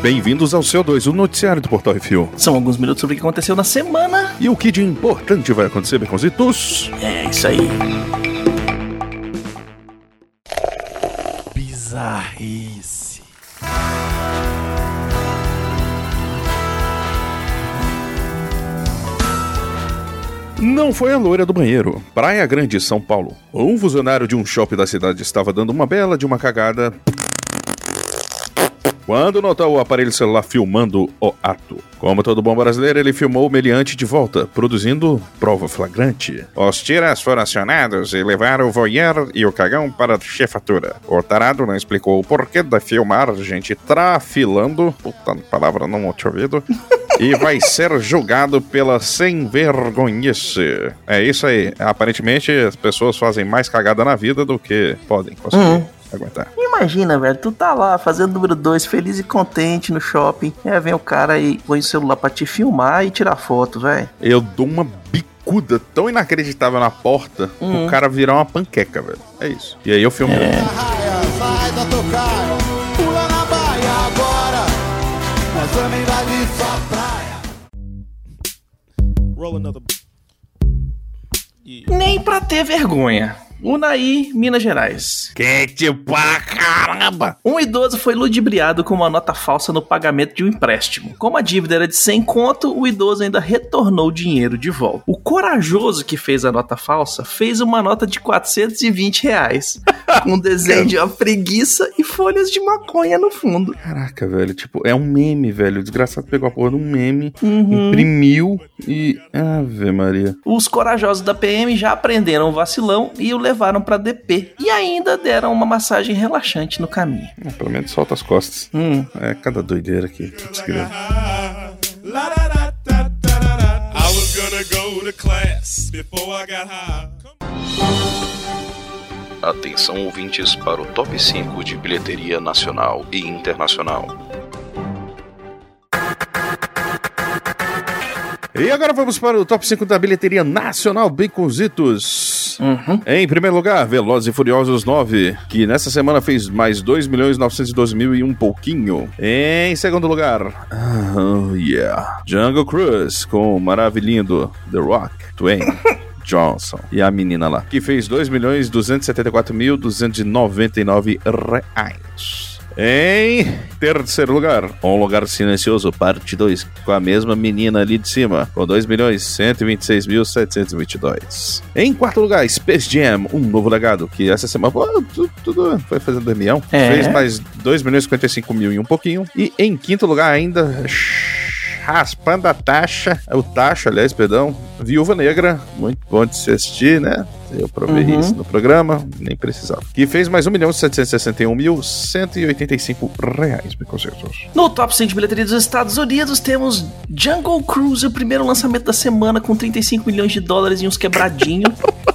Bem-vindos ao CO2, o noticiário do Portal Refil. São alguns minutos sobre o que aconteceu na semana. E o que de importante vai acontecer, Beconzitos? É isso aí. Bizarrice. Não foi a loira do banheiro. Praia Grande, São Paulo. Um funcionário de um shopping da cidade estava dando uma bela de uma cagada quando notou o aparelho celular filmando o ato. Como todo bom brasileiro, ele filmou o meliante de volta, produzindo prova flagrante. Os tiras foram acionados e levaram o voyeur e o cagão para a chefatura. O tarado não explicou o porquê da filmar gente trafilando, puta palavra não tinha ouvido, e vai ser julgado pela sem vergonhice. É isso aí. Aparentemente, as pessoas fazem mais cagada na vida do que podem conseguir. Uhum. Aguentar. Imagina, velho, tu tá lá fazendo número 2, feliz e contente no shopping. E aí vem o cara e põe o celular pra te filmar e tirar foto, velho. Eu dou uma bicuda tão inacreditável na porta Uhum. o cara virar uma panqueca, velho. É isso. E aí eu filmo. É. Pula na baia agora. Nós vamos invadir sua praia. Roll another. Nem pra ter vergonha. Unaí, Minas Gerais. Quente pra caramba! Um idoso foi ludibriado com uma nota falsa no pagamento de um empréstimo. Como a dívida era de 100 conto, o idoso ainda retornou o dinheiro de volta. O corajoso que fez a nota falsa fez uma nota de 420 reais, com um desenho de uma preguiça e folhas de maconha no fundo. Caraca, velho, tipo, é um meme, velho. O desgraçado pegou a porra de um meme, Uhum. imprimiu e. Ave Maria. Os corajosos da PM já aprenderam o vacilão e o levaram pra DP. E ainda deram uma massagem relaxante no caminho. Ah, pelo menos solta as costas. Hum. É cada doideira aqui. Putz, grilo. La da da da da da da. I was gonna go to class before I got high. Atenção ouvintes para o top 5 de bilheteria nacional e internacional. E agora vamos para o top 5 da bilheteria nacional Baconzitos. Uhum. Em primeiro lugar, Velozes e Furiosos 9, que nessa semana fez mais 2 milhões 912 mil e um pouquinho. Em segundo lugar, oh yeah, Jungle Cruise com o maravilhindo The Rock, Dwayne Johnson e a menina lá, que fez 2 milhões 274 mil 299 reais. Em terceiro lugar, Um Lugar Silencioso, parte 2, com a mesma menina ali de cima, com 2 milhões 126 mil 722. Em quarto lugar, Space Jam, Um Novo Legado, que essa semana, pô, tudo, tudo foi fazendo milhão, É. fez mais 2 milhões 55 mil e um pouquinho. E em quinto lugar ainda, raspando a taxa, o taxa, aliás, perdão, Viúva Negra, muito bom de se assistir, né? Eu provei Uhum. isso no programa, nem precisava. Que fez mais 1 milhão 761 mil 185 reais, me consertou. No top 100 de bilheteria dos Estados Unidos temos Jungle Cruise, o primeiro lançamento da semana com 35 milhões de dólares e uns quebradinhos.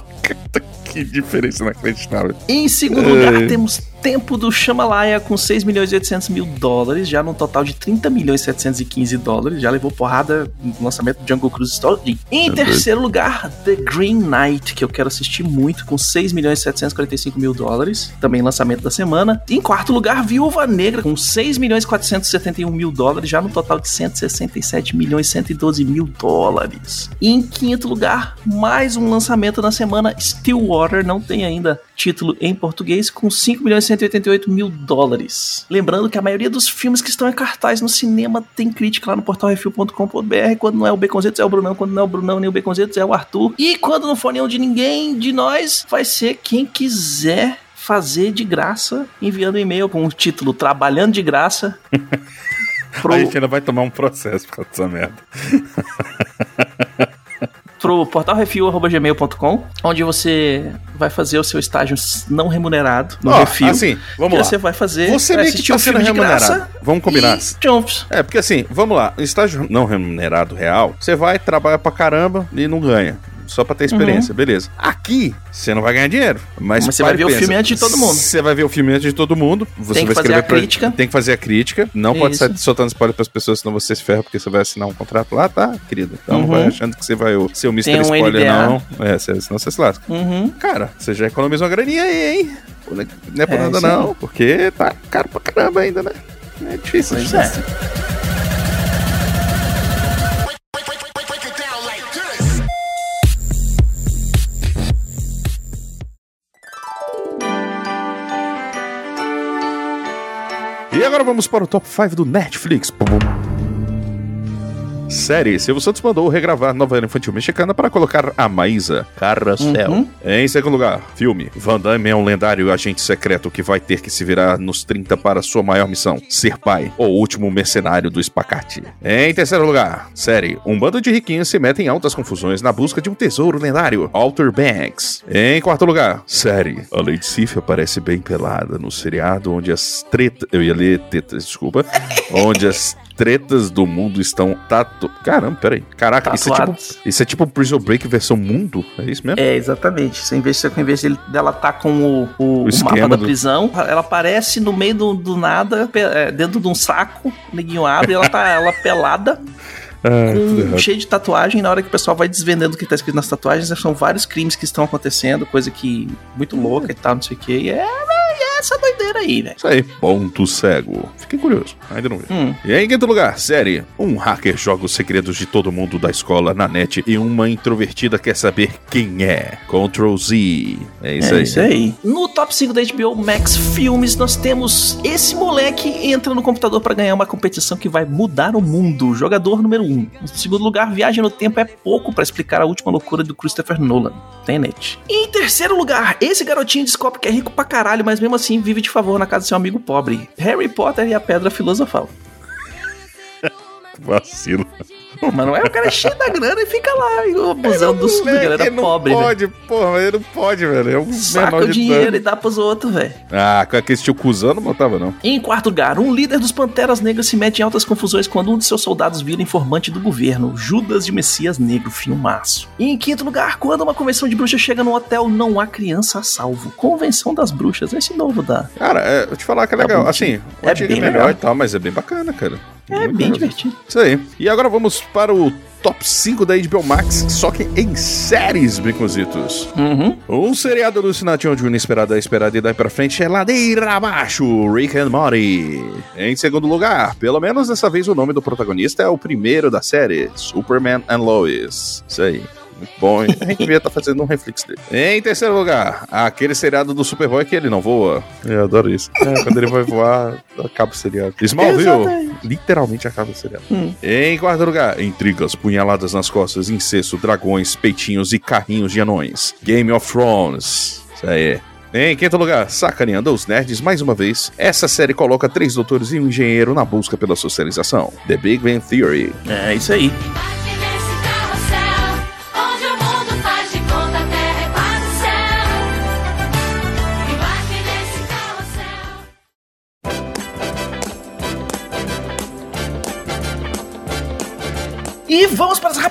Que diferença inacreditável. em segundo lugar temos Tempo do Shamalaya com 6 milhões e 800 mil dólares, já num total de 30 milhões e 715 dólares, já levou porrada no lançamento do Jungle Cruise Story. Em Tá terceiro lugar, The Green Knight, que eu quero assistir muito, com 6 milhões e 745 mil dólares, também lançamento da semana. Em quarto lugar, Viúva Negra, com 6 milhões e 471 mil dólares, já no total de 167 milhões e 112 mil dólares. E em quinto lugar, mais um lançamento na semana, Stillwater, não tem ainda título em português, com 5 milhões e 188 mil dólares. Lembrando que a maioria dos filmes que estão em cartaz no cinema tem crítica lá no portalrefil.com.br. Quando não é o Beconzitos, é o Brunão. Quando não é o Brunão nem o Beconzitos, é o Arthur. E quando não for nenhum de ninguém de nós, vai ser quem quiser fazer de graça, enviando um e-mail com o título Trabalhando de Graça. pro, A gente ainda vai tomar um processo por causa dessa merda. pro portalrefil.gmail.com, onde você vai fazer o seu estágio não remunerado no Ó, refil. assim, vamos lá. você vai fazer Você meio que tá um sendo remunerado. Vamos combinar. jumps. É, porque assim, vamos lá, estágio não remunerado real, você vai, trabalha pra caramba e não ganha. Só pra ter experiência, beleza. Aqui, você não vai ganhar dinheiro, mas, Mas você vai ver o pensa. filme antes de todo mundo. Você vai ver o filme antes de todo mundo. Você Tem que vai fazer escrever a crítica. Tem que fazer a crítica. Não pode Isso. sair soltando spoiler pras pessoas, senão você se ferra, porque você vai assinar um contrato lá, tá, querido? Então não Uhum. vai achando que você vai o- ser o Mr. Um Spoiler, NDA. não. É, senão você se lasca. Uhum. Cara, você já economizou uma graninha aí, hein? Não é- não é por É, nada não, porque tá caro pra caramba ainda, né? É difícil. Pois é. E agora vamos para o top 5 do Netflix. Pum, pum. Série, Silvio Santos mandou regravar novela infantil mexicana para colocar a Maísa Carrossel. Uhum. Em segundo lugar, filme. Van Damme é um lendário agente secreto que vai ter que se virar nos 30 para sua maior missão, ser pai, o último mercenário do espacate. Em terceiro lugar, série. Um bando de riquinhos se mete em altas confusões na busca de um tesouro lendário, Alter Banks. Em quarto lugar, série. A Lady Sif aparece bem pelada no seriado onde as tretas... Eu ia ler tetas, desculpa. onde as tretas do mundo estão tatu... Caramba, peraí. Caraca, isso é, tipo, isso é tipo Prison Break versão mundo? É isso mesmo? É, exatamente. Você, em vez, em vez de- dela tá com o, o- o esquema mapa da do- prisão, ela aparece no meio do, do nada, é, dentro de um saco, o neguinho abre, e ela tá ela pelada, Ah, errado. cheio de tatuagem. Na hora que o pessoal vai desvendando o que tá escrito nas tatuagens, são vários crimes que estão acontecendo, coisa que muito louca e tal, não sei o que. E é, essa doideira aí, velho. Isso aí, ponto cego. Fiquei curioso, ainda não vi. Hum. E em quinto lugar, série. Um hacker joga os segredos de todo mundo da escola na net e uma introvertida quer saber quem é. Ctrl Z. É isso é aí. isso aí. No top 5 da HBO Max Filmes, nós temos esse moleque entra no computador pra ganhar uma competição que vai mudar o mundo. Jogador número 1. Um. No segundo lugar, Viagem no Tempo é pouco pra explicar a última loucura do Christopher Nolan. Tenet. E em terceiro lugar, esse garotinho descobre que é rico pra caralho, mas mesmo assim vive de favor na casa do seu amigo pobre. Harry Potter e a Pedra Filosofal. Vacilo. Mas não é o cara é cheio da grana e fica lá abusando dos, da galera Ele não pobre, velho. pode, porra, mas ele não pode, velho. É um Saca o dinheiro e dá pros outros, velho. Ah, com aquele tio cuzão não botava, não. Em quarto lugar, um líder dos Panteras Negras se mete em altas confusões quando um de seus soldados vira informante do governo, Judas de Messias Negro, filmaço. E em quinto lugar, quando uma convenção de bruxas chega no hotel, não há criança a salvo. Convenção das bruxas, esse novo da. Cara, é, vou te falar que é Tá legal. bonitinho. Assim, o É é bem melhor legal. e tal, mas é bem bacana, cara. É Muito bem legal. divertido. Isso aí. E agora vamos para o top 5 da HBO Max, só que em séries, Brincositos. Uhum. Um seriado alucinante onde o inesperado é esperado e daí pra frente é ladeira abaixo, Rick and Morty. Em segundo lugar, pelo menos dessa vez o nome do protagonista é o primeiro da série, Superman and Lois. Isso aí. Muito bom, hein? A gente devia estar fazendo um reflex dele. Em terceiro lugar, aquele seriado do Superboy que ele não voa. Eu adoro isso. É, quando ele vai voar, acaba o seriado. Smallville, literalmente acaba o seriado. Hum. Em quarto lugar, intrigas, punhaladas nas costas, incesto, dragões, peitinhos e carrinhos de anões. Game of Thrones. Isso aí. Em quinto lugar, sacaneando os nerds mais uma vez, essa série coloca três doutores e um engenheiro na busca pela socialização. The Big Bang Theory. É isso aí.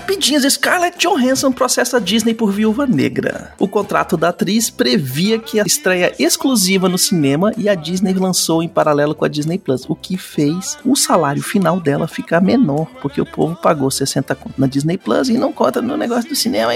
Rapidinhas. Scarlett Johansson processa a Disney por Viúva Negra. O contrato da atriz previa que a estreia exclusiva no cinema e a Disney lançou em paralelo com a Disney Plus, o que fez o salário final dela ficar menor, porque o povo pagou 60 conto na Disney Plus e não conta no negócio do cinema.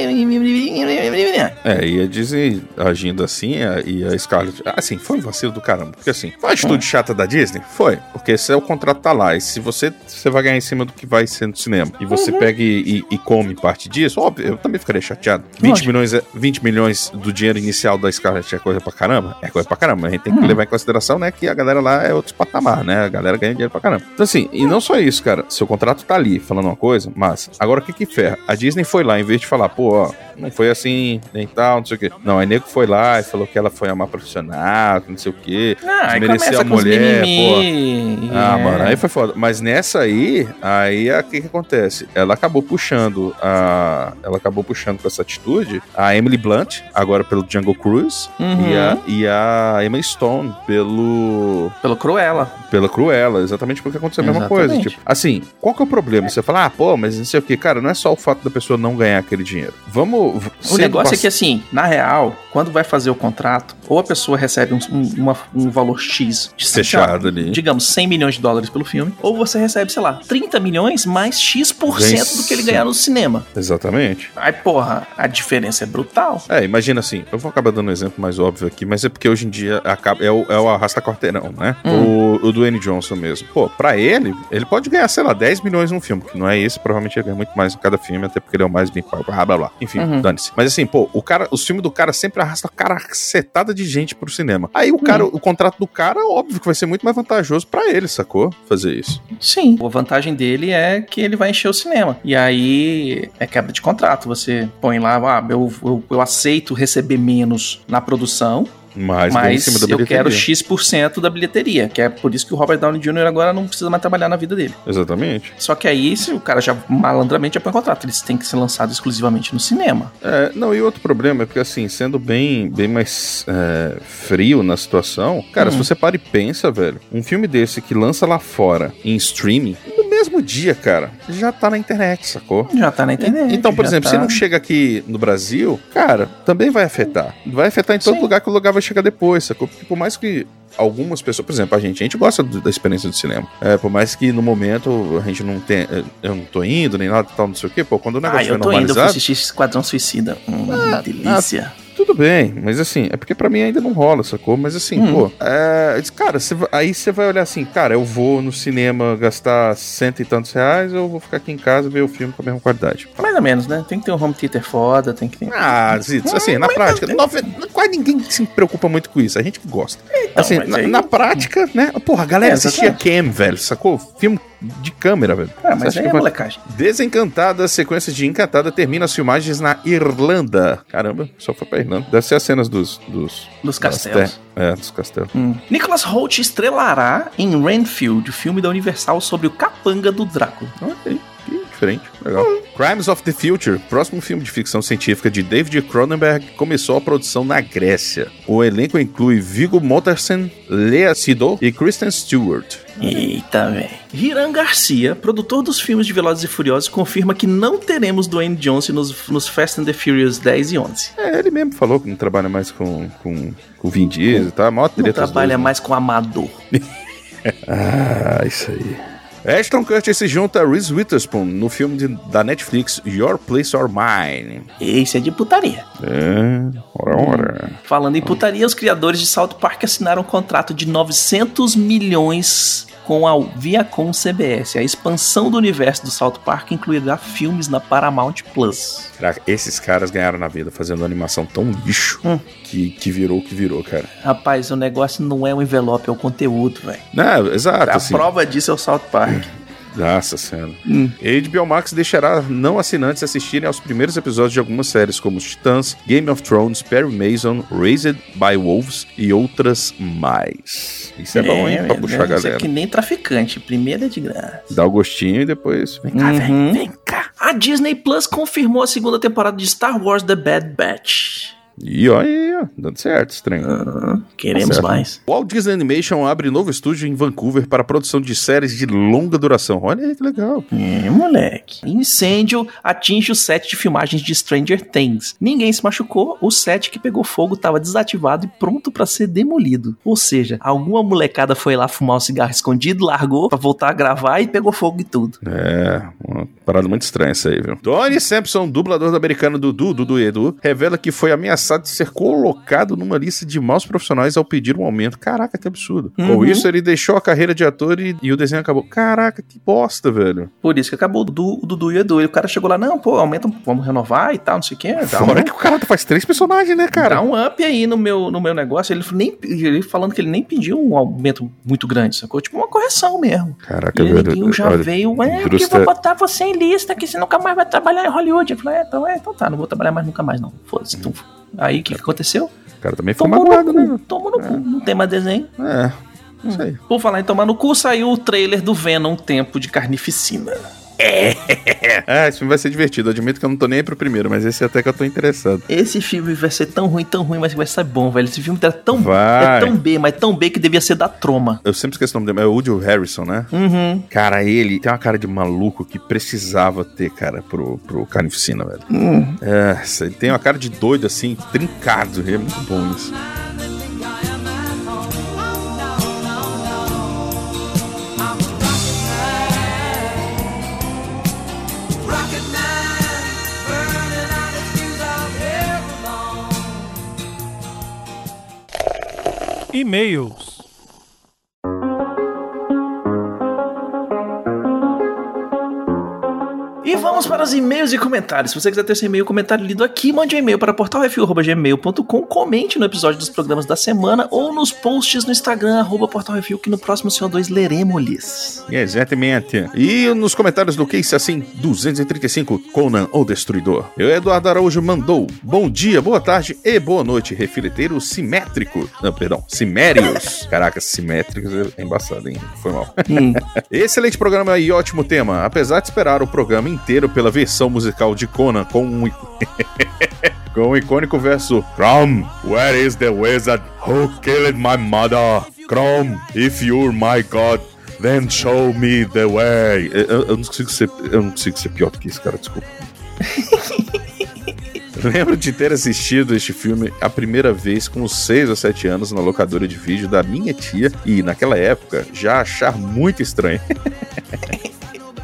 É, e a Disney agindo assim, e a Scarlett. Assim, foi um vacilo do caramba. Porque assim, foi uma atitude chata da Disney? Foi. Porque se o contrato tá lá, e se você, você vai ganhar em cima do que vai ser no cinema, e você pega e, e- e come parte disso, óbvio, eu também ficaria chateado. 20 Lógico. milhões, é- 20 milhões do dinheiro inicial da Scarlett é coisa pra caramba? É coisa pra caramba. A gente tem que levar em consideração, né, que a galera lá é outro patamar, né? A galera ganha dinheiro pra caramba. Então, assim, e não só isso, cara. Seu contrato tá ali falando uma coisa, mas agora o que que ferra? A Disney foi lá, em vez de falar, pô, ó, não foi assim, nem tal, não sei o quê. Não, aí nego foi lá e falou que ela foi uma profissional, não sei o quê. Ah, aí desmereceu a mulher, pô. mimimi. Ah, É. mano, aí foi foda. Mas nessa aí, aí o que que acontece? Ela acabou puxando a. Ela acabou puxando com essa atitude a Emily Blunt, agora pelo Jungle Cruise, Uhum. e, a, e a Emma Stone pelo. Pelo Cruella. Pela Cruella, exatamente porque aconteceu a mesma coisa. Tipo, assim, qual que é o problema? Você fala, ah, pô, mas não sei o que, cara, não é só o fato da pessoa não ganhar aquele dinheiro. Vamos, O negócio é que, assim, na real, quando vai fazer o contrato, ou a pessoa recebe um, um- uma- um valor X de Fechado ali. digamos, 100 milhões de dólares pelo filme, ou você recebe, sei lá, 30 milhões mais X% do que ele ganhar no cinema. Exatamente. Aí, porra, a diferença é brutal. É, imagina assim, eu vou acabar dando um exemplo mais óbvio aqui, mas é porque hoje em dia acaba, é, o, é o arrasta quarteirão, né? O, o Dwayne Johnson mesmo. Pô, pra ele, ele pode ganhar, sei lá, 10 milhões num filme, que não é esse, provavelmente ele ganha muito mais em cada filme, até porque ele é o mais bem pago, blá blá blá. Enfim, dane-se. Mas assim, pô, o cara, os filmes do cara sempre arrastam caracetada de gente pro cinema. Aí o cara, o contrato do cara, óbvio que vai ser muito mais vantajoso pra ele, sacou? Fazer isso. Sim. A vantagem dele é que ele vai encher o cinema. E aí é quebra de contrato. Você põe lá, ah, eu, eu, eu aceito receber menos na produção, Mas, mas cima da eu quero. X% da bilheteria. Que é por isso que o Robert Downey Jr. agora não precisa mais trabalhar na vida dele. Exatamente. Só que aí, se o cara já malandramente já põe contrato, eles têm que ser lançados exclusivamente no cinema. É, não, e outro problema é porque, assim, sendo bem, bem mais é, frio na situação, cara, se você para e pensa, velho, um filme desse que lança lá fora em streaming, mesmo dia, cara, já tá na internet, sacou? Já tá na internet. Então, por exemplo, tá... se não chega aqui no Brasil, cara, também vai afetar. Vai afetar em todo Sim. lugar que o lugar vai chegar depois, sacou? Porque por mais que algumas pessoas, por exemplo, a gente, a gente gosta do- da experiência do cinema. É, por mais que no momento a gente não tenha, eu não tô indo nem nada, tal, não sei o quê, pô, quando o negócio Ah, eu tô indo, eu normalizado, assistir Esquadrão Suicida. Hum, Ah, delícia. Tudo bem, mas assim, é porque pra mim ainda não rola, sacou? Mas assim, Hum. pô, é, cara, vai- aí você vai olhar assim, cara, eu vou no cinema gastar cento e tantos reais ou eu vou ficar aqui em casa e ver o filme com a mesma qualidade? Mais ou menos, né? Tem que ter um home theater foda, tem que ter. Ah, Zito, assim, na prática, nove- quase ninguém se preocupa muito com isso, a gente que gosta. assim, Então, mas na, aí- na prática, né? Porra, a galera É, assistia. Cam, velho, sacou? Filme de câmera, velho. Ah, Você mas acha aí que é molecagem. Desencantada, sequência de Encantada termina as filmagens na Irlanda. Caramba, só foi pra Irlanda. Deve ser as cenas dos. Dos, Dos castelos. te- É, dos castelos. Hum. Nicholas Holt estrelará em Renfield, filme da Universal sobre o capanga do Drácula. Ok, diferente, legal. Crimes of the Future, próximo filme de ficção científica de David Cronenberg, começou a produção na Grécia. O elenco inclui Viggo Mortensen, Lea Seydoux e Kristen Stewart. Eita, velho. Hiram Garcia, produtor dos filmes de Velozes e Furiosos, confirma que não teremos Dwayne Johnson nos, nos Fast and the Furious 10 e 11. É, ele mesmo falou que não trabalha mais com, com, com Vin Diesel, tá? Mó Não treta trabalha dois, né? mais com amador. Ah, isso aí. Ashton Kutcher se junta a Reese Witherspoon no filme de- da Netflix Your Place or Mine. Esse é de putaria. É, ora, ora. Falando em putaria, os criadores de South Park assinaram um contrato de 900 milhões com a Viacom CBS. A expansão do universo do South Park incluirá filmes na Paramount Plus. Caraca, esses caras ganharam na vida fazendo animação tão lixo Hum. que, que virou o que virou, cara. Rapaz, o negócio não é o envelope, é o conteúdo, velho. Não, exato, A assim. prova disso é o South Park. Nossa senhora. Hum. HBO Max deixará não assinantes assistirem aos primeiros episódios de algumas séries como os Titãs, Game of Thrones, Perry Mason, Raised by Wolves e outras mais. Isso é, bom, hein? Pra velho, puxar a Isso é galera. que nem traficante. Primeiro é de graça. Dá o gostinho e depois vem cá. Ah, vem, vem cá. A Disney Plus confirmou a segunda temporada de Star Wars The Bad Batch. E olha aí, ó, dando certo, estranho. Ah, queremos Certo. mais. Walt Disney Animation abre novo estúdio em Vancouver para produção de séries de longa duração. Olha aí que legal. É, moleque. Incêndio atinge o set de filmagens de Stranger Things. Ninguém se machucou, o set que pegou fogo estava desativado e pronto para ser demolido. Ou seja, alguma molecada foi lá fumar um cigarro escondido, largou pra voltar a gravar e pegou fogo e tudo. É, uma parada muito estranha essa aí, viu? Tony Sampson, dublador do americano Dudu, Dudu e Edu, revela que foi ameaçado de ser colocado numa lista de maus profissionais ao pedir um aumento. Caraca, que absurdo. Com Uhum. isso, ele deixou a carreira de ator e, e o desenho acabou. Caraca, que bosta, velho. Por isso que acabou o Dudu, Dudu e o Edu. E o cara chegou lá, não, pô, aumenta, vamos renovar e tal, não sei o quê. Fora um, que o cara faz três personagens, né, cara? dá um up aí no meu, no meu negócio. Ele, nem, ele falando que ele nem pediu um aumento muito grande, sacou? Tipo uma correção mesmo. Caraca, E o velho. neguinho já olha, veio, é, porque indústria- vou botar você em lista, que você nunca mais vai trabalhar em Hollywood. Eu falei, é, então, é, então tá, não vou trabalhar mais nunca mais, não. Foda-se. Então, aí o que, que aconteceu? O cara também ficou Tomou magoado, no cu, né? tomou no cu. Não tem mais desenho. É, isso aí. Por falar em tomar no cu, saiu o trailer do Venom Tempo de Carnificina. Ah, esse filme vai ser divertido. Eu admito que eu não tô nem aí pro primeiro, mas esse até que eu tô interessado. Esse filme vai ser tão ruim, tão ruim, mas vai ser bom, velho. Esse filme é tão, Vai. é tão B, mas tão B que devia ser da troma. Eu sempre esqueço o nome dele, mas é o Woody Harrison, né? Uhum. Cara, ele tem uma cara de maluco que precisava ter, cara, pro, pro Carnificina, velho. É, ele tem uma cara de doido, assim, trincado. É muito bom isso. E-mails. E vamos para os e-mails e comentários. Se você quiser ter seu e-mail e comentário lido aqui, mande um e-mail para portalrefil.gmail.com, comente no episódio dos programas da semana ou nos posts no Instagram, arroba portalrefil, que no próximo CO2 leremos-lhes. Exatamente. E nos comentários do Case Assim 235, Conan o Destruidor. Eu, Eduardo Araújo, mandou bom dia, boa tarde e boa noite, refileteiro simétrico. Não, perdão, simérios. Caraca, simétricos é embaçado, hein? Foi mal. Excelente programa e ótimo tema. Apesar de esperar o programa inteiro pela versão musical de Conan com um. com o icônico verso Chrome, where is the wizard who killed my mother? Chrome, if you're my god, then show me the way. Eu, eu não consigo ser, eu não consigo ser pior do que isso, cara, desculpa. Lembro de ter assistido este filme a primeira vez com uns 6 ou 7 anos na locadora de vídeo da minha tia e, naquela época, já achar muito estranho.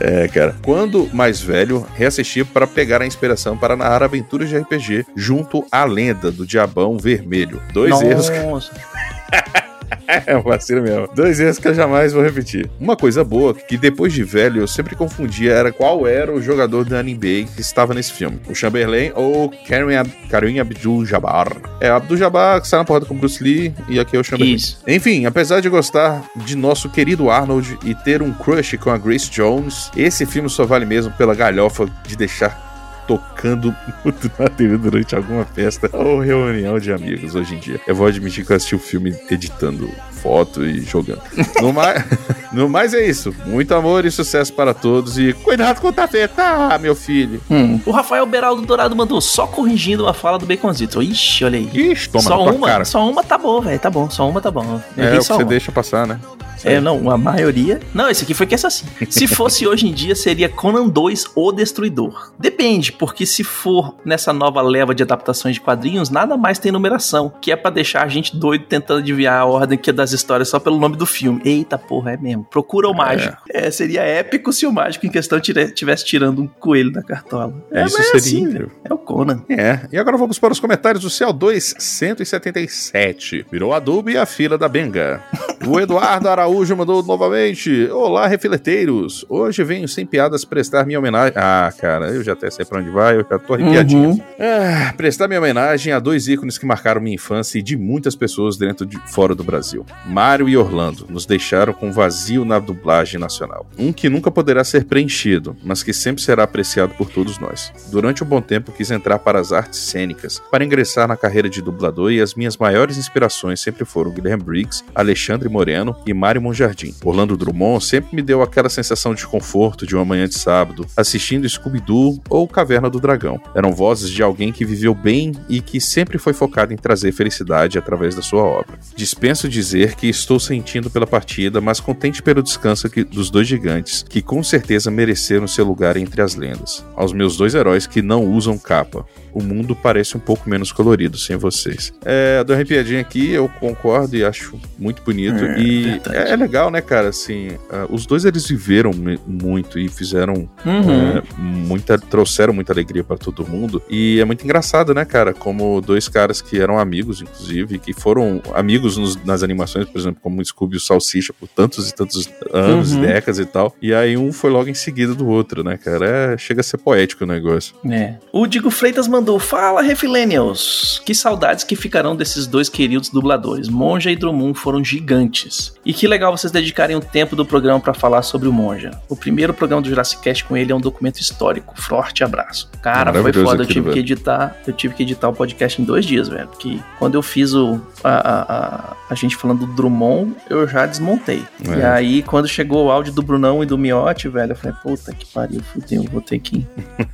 É, cara. Quando mais velho, reassisti para pegar a inspiração para narrar aventuras de RPG junto à lenda do Diabão Vermelho. Dois erros. É um vacilo mesmo. Dois erros que eu jamais vou repetir. Uma coisa boa, que depois de velho eu sempre confundia era qual era o jogador da NBA que estava nesse filme. O Chamberlain ou Kareem, Ab Kareem Abdul-Jabbar. É, Abdul-Jabbar que sai na porrada com Bruce Lee e aqui é o Chamberlain. Isso. Enfim, apesar de gostar de nosso querido Arnold e ter um crush com a Grace Jones, esse filme só vale mesmo pela galhofa de deixar tocando muito na TV durante alguma festa ou reunião de amigos hoje em dia. Eu vou admitir que eu assisti o filme editando foto e jogando. No mais, no mais é isso. Muito amor e sucesso para todos e cuidado com o tapeta, meu filho. Hum. O Rafael Beraldo Dourado mandou só corrigindo a fala do Baconzito. Ixi, olha aí. Ixi, toma só uma, cara. só uma tá bom, velho. Tá bom, só uma tá bom. Eu É o que você deixa passar, né? É, não, a maioria. Não, esse aqui foi que é assim. Se fosse hoje em dia, seria Conan 2 O Destruidor. Depende, porque se for nessa nova leva de adaptações de quadrinhos, nada mais tem numeração, que é pra deixar a gente doido tentando adivinhar a ordem que é das histórias só pelo nome do filme. Eita porra, é mesmo. Procura o mágico. É, seria épico se o mágico em questão estivesse tirando um coelho da cartola. É, Isso é seria assim, incrível. É o Conan. É, e agora vamos para os comentários do CO2 177. Virou adubo e a fila da benga. O Eduardo Araújo mandou novamente. Olá, refileteiros. Hoje venho sem piadas prestar minha homenagem. Ah, cara, eu já até sei pra onde vai, eu já tô arrepiadinho. Uhum. Ah, prestar minha homenagem a dois ícones que marcaram minha infância e de muitas pessoas dentro de fora do Brasil. Mário e Orlando nos deixaram com vazio na dublagem nacional. Um que nunca poderá ser preenchido, mas que sempre será apreciado por todos nós. Durante um bom tempo quis entrar para as artes cênicas, para ingressar na carreira de dublador e as minhas maiores inspirações sempre foram Guilherme Briggs, Alexandre Moreno e Mário Monjardim. Orlando Drummond sempre me deu aquela sensação de conforto de uma manhã de sábado, assistindo Scooby-Doo ou Caverna do Dragão. Eram vozes de alguém que viveu bem e que sempre foi focado em trazer felicidade através da sua obra. Dispenso dizer que estou sentindo pela partida, mas contente pelo descanso que- dos dois gigantes, que com certeza mereceram seu lugar entre as lendas. Aos meus dois heróis que não usam capa. O mundo parece um pouco menos colorido sem vocês. É, dou uma arrepiadinha aqui, eu concordo e acho muito bonito. É, e verdade. É, é legal, né, cara? Assim, ah, os dois eles viveram muito e fizeram Uhum. é, muita, trouxeram muita alegria pra todo mundo. E é muito engraçado, né, cara? Como dois caras que eram amigos, inclusive, que foram amigos nos- nas animações, por exemplo, como o Scooby e o Salsicha, por tantos e tantos anos Uhum. e décadas e tal. E aí um foi logo em seguida do outro, né, cara? É, chega a ser poético o negócio. É. O Digo Freitas mandou mandou: Fala, Refilenials! Que saudades que ficarão desses dois queridos dubladores. Monja e Drummond foram gigantes. E que legal vocês dedicarem o tempo do programa pra falar sobre o Monja. O primeiro programa do Jurassic Cast com ele é um documento histórico. Forte abraço. Cara, foi foda. Eu tive que editar. Eu tive que editar o podcast em dois dias, velho. Porque quando eu fiz o. A, a, a, a gente falando do Drummond, eu já desmontei. É. E aí, quando chegou o áudio do Brunão e do Miotti, velho, eu falei, puta que pariu, fudeu, vou ter que.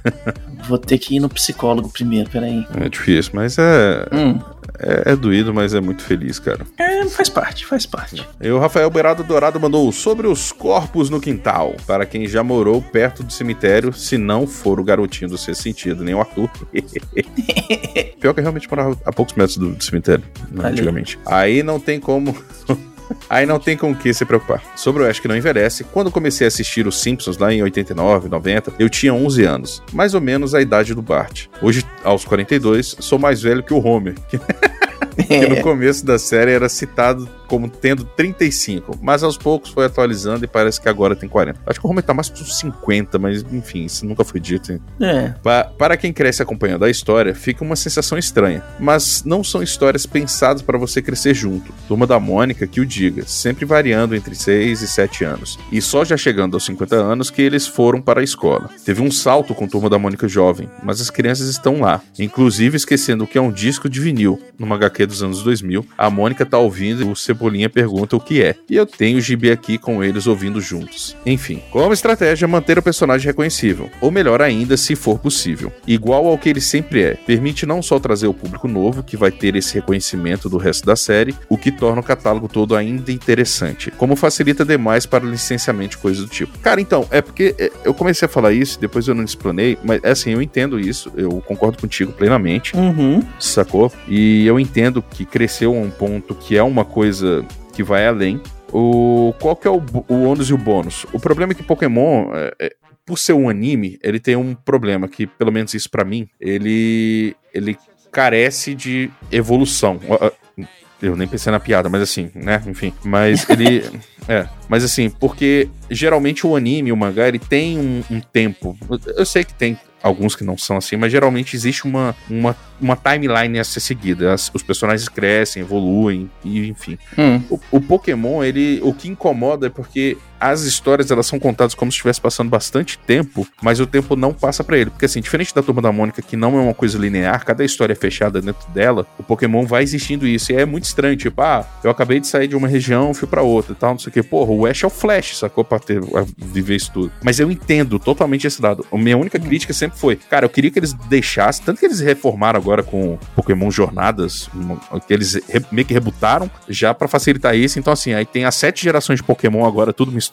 vou ter que ir no psicólogo primeiro, peraí. É difícil, mas é, Hum, é, é doído, mas é muito feliz, cara. é, faz parte, faz parte. E o Rafael Beirado Dourado mandou sobre os corpos no quintal. Para quem já morou perto do cemitério, se não for o garotinho do sexto sentido, nem o Arthur. Pior que eu realmente morava a poucos metros do, do cemitério, né, antigamente. Aí não tem como. Aí não tem com o que se preocupar. Sobre o Ash que não envelhece, quando comecei a assistir os Simpsons lá em 89, 90, eu tinha 11 anos, mais ou menos a idade do Bart. Hoje, aos 42, sou mais velho que o Homer, que que no começo da série era citado como tendo 35, mas aos poucos foi atualizando e parece que agora tem 40. Acho que o Homer tá mais pros 50, mas enfim, isso nunca foi dito. hein? É, Pa- para quem cresce acompanhando a história, fica uma sensação estranha, mas não são histórias pensadas para você crescer junto. Turma da Mônica que o diga, sempre variando entre 6 e 7 anos. E só já chegando aos 50 anos que eles foram para a escola. Teve um salto com Turma da Mônica jovem, mas as crianças estão lá, inclusive esquecendo o que é um disco de vinil. Numa HQ dos anos 2000, a Mônica tá ouvindo o Cebolinha pergunta o que é. E eu tenho o gibi aqui com eles ouvindo juntos. Enfim, como estratégia, manter o personagem reconhecível, ou melhor ainda, se for possível. Igual ao que ele sempre é, permite não só trazer o público novo, que vai ter esse reconhecimento do resto da série, o que torna o catálogo todo ainda interessante, como facilita demais para licenciamento e coisas do tipo. Cara, então, é porque é, eu comecei a falar isso, depois eu não explanei, mas é assim, eu entendo isso, eu concordo contigo plenamente uhum. sacou? E eu entendo que cresceu a um ponto que é uma coisa que vai além. O, qual que é o, o ônus e o bônus? O problema é que Pokémon, é, é, por ser um anime, ele tem um problema que, pelo menos isso pra mim, ele, ele carece de evolução. Eu nem pensei na piada, mas assim, né? Enfim. Mas ele. é. Mas assim, porque geralmente o anime, o mangá, ele tem um, um tempo. Eu sei que tem alguns que não são assim, mas geralmente existe uma, uma, uma timeline a ser seguida. As- os personagens crescem, evoluem, e enfim. Hum. O, o Pokémon, ele. O que incomoda é porque as histórias elas são contadas como se estivesse passando bastante tempo, mas o tempo não passa pra ele. Porque assim, diferente da turma da Mônica, que não é uma coisa linear, cada história é fechada dentro dela, o Pokémon vai existindo isso. E é muito estranho, tipo, ah, eu acabei de sair de uma região, fui pra outra e tal, não sei o que. Porra, o Ash é o Flash, sacou? Pra ter, a viver isso tudo. Mas eu entendo totalmente esse lado. A minha única crítica sempre foi, cara, eu queria que eles deixassem, tanto que eles reformaram agora com Pokémon Jornadas, que eles meio que rebutaram, já pra facilitar isso. Então, assim, aí tem as sete gerações de Pokémon agora tudo misturado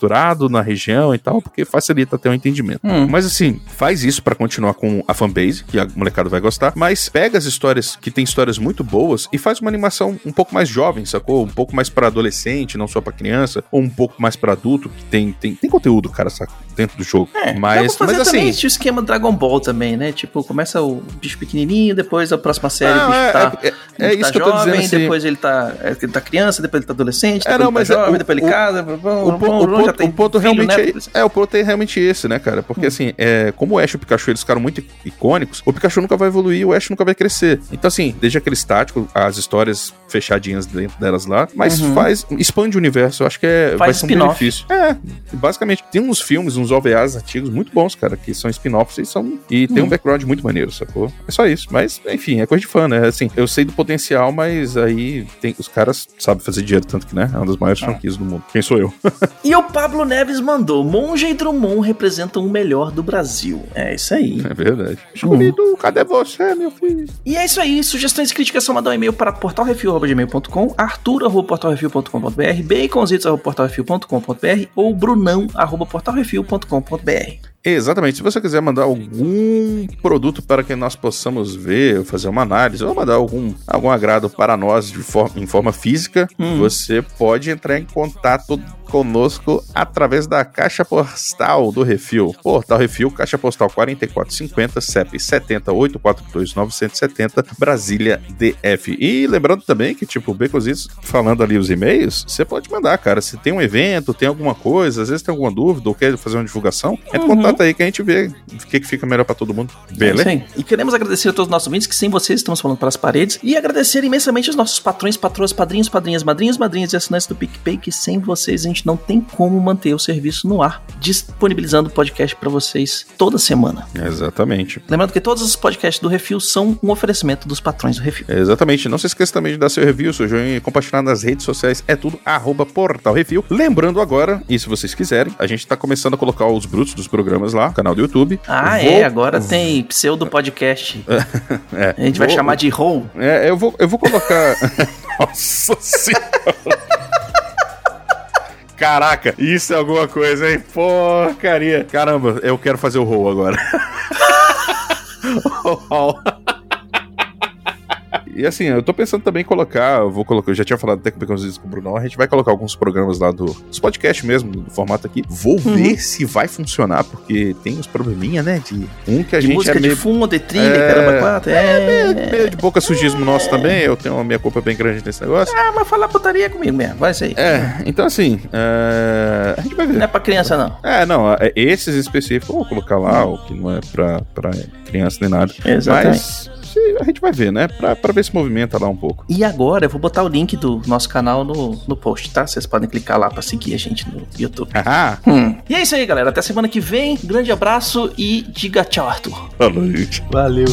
na região e tal, porque facilita até o entendimento. Hum. Mas assim, faz isso pra continuar com a fanbase, que a molecada vai gostar, mas pega as histórias que tem histórias muito boas e faz uma animação um pouco mais jovem, sacou? Um pouco mais pra adolescente, não só pra criança, ou um pouco mais pra adulto, que tem, tem, tem conteúdo, cara, saca? Dentro do jogo. É, mas, mas assim. esse esquema Dragon Ball também, né? Tipo, começa o bicho pequenininho, depois a próxima série Não, o bicho é, tá, é- é ele isso tá que eu tô jovem, dizendo, assim. depois ele tá, é, ele tá criança, depois ele tá adolescente, É, depois não, ele mas tá é, jovem, o- depois ele o- casa, O, po- o ponto, o ponto realmente né? é, é, o ponto é realmente esse, né, cara? Porque assim, é, como o Ash e o Pikachu eles ficaram muito icônicos, o Pikachu nunca vai evoluir, o Ash nunca vai crescer. Então, assim, desde aquele estático, as histórias fechadinhas dentro delas lá, mas faz, expande o universo, eu acho que é, vai Faz ser um benefício. É, basicamente, tem uns filmes, uns OVAs antigos muito bons, cara, que são spin-offs e são, e tem um background muito maneiro, sacou? É só isso, mas, enfim, é coisa de fã, né? Assim, eu sei do potencial, mas aí tem, os caras sabem fazer dinheiro, tanto que, né, é uma das maiores franquias do mundo. Quem sou eu? E o Pablo Neves mandou: Monja e Drummond representam o melhor do Brasil. É isso aí. É verdade. Escolhido, cadê você, meu filho? E é isso aí. Sugestões e críticas são mandar um e-mail para portalrefil.gmail.com, arthur.portalrefil.com.br, baconzitos.portalrefil.com.br ou brunão.portalrefil.com.br. Exatamente. Se você quiser mandar algum produto para que nós possamos ver, fazer uma análise, ou mandar algum, algum agrado para nós de for- em forma física, você pode entrar em contato conosco através da caixa postal do Refil. Portal Refil, caixa postal 4450, CEP 70842-970, Brasília DF. E lembrando também que, tipo, Becositos, falando ali os e-mails, você pode mandar, cara. Se tem um evento, tem alguma coisa, às vezes tem alguma dúvida ou quer fazer uma divulgação, entra em contato aí que a gente vê o que, que fica melhor pra todo mundo. Beleza? aí. E queremos agradecer a todos os nossos ouvintes, que sem vocês estamos falando para as paredes. E agradecer imensamente os nossos patrões, patroas, padrinhos, padrinhas, madrinhos, madrinhas e assinantes do PicPay, que sem vocês a gente não tem como manter o serviço no ar, disponibilizando o podcast para vocês toda semana. Exatamente. Lembrando que todos os podcasts do Refil são um oferecimento dos patrões do Refil. Exatamente. Não se esqueça também de dar seu review, seu joinha e compartilhar nas redes sociais. É tudo arroba Portal Refil. Lembrando agora, e se vocês quiserem, a gente tá começando a colocar os brutos dos programas lá, no canal do YouTube. Ah, Vou- é, agora tem pseudo podcast. É, A gente vai vou- chamar de Roll. É, eu vou, eu vou colocar. Nossa senhora! Caraca, isso é alguma coisa, hein? Porcaria. Caramba, eu quero fazer o roll agora. E assim, eu tô pensando também em colocar, eu vou colocar, eu já tinha falado até com o com o Bruno, a gente vai colocar alguns programas lá do, dos podcasts mesmo, do formato aqui. Vou Uhum. ver se vai funcionar, porque tem uns probleminha, né? De um que a De gente música é meio de fundo, de trilha, É, caramba, quatro. É. meio de boca sujismo nosso também, eu tenho a minha culpa bem grande nesse negócio. Ah, mas falar putaria comigo mesmo, vai aí. É, então assim, é, a gente vai Não é ver. pra criança, não. É, não, é, esses específicos eu vou colocar lá, o que não é pra, pra criança nem nada. Exatamente. Mas a gente vai ver, né? Pra, pra ver se movimenta lá um pouco. E agora eu vou botar o link do nosso canal no, no post, tá? Vocês podem clicar lá pra seguir a gente no YouTube. Ah. Hum. E é isso aí, galera. Até semana que vem. Grande abraço e diga tchau, Arthur. Falou, gente. Valeu.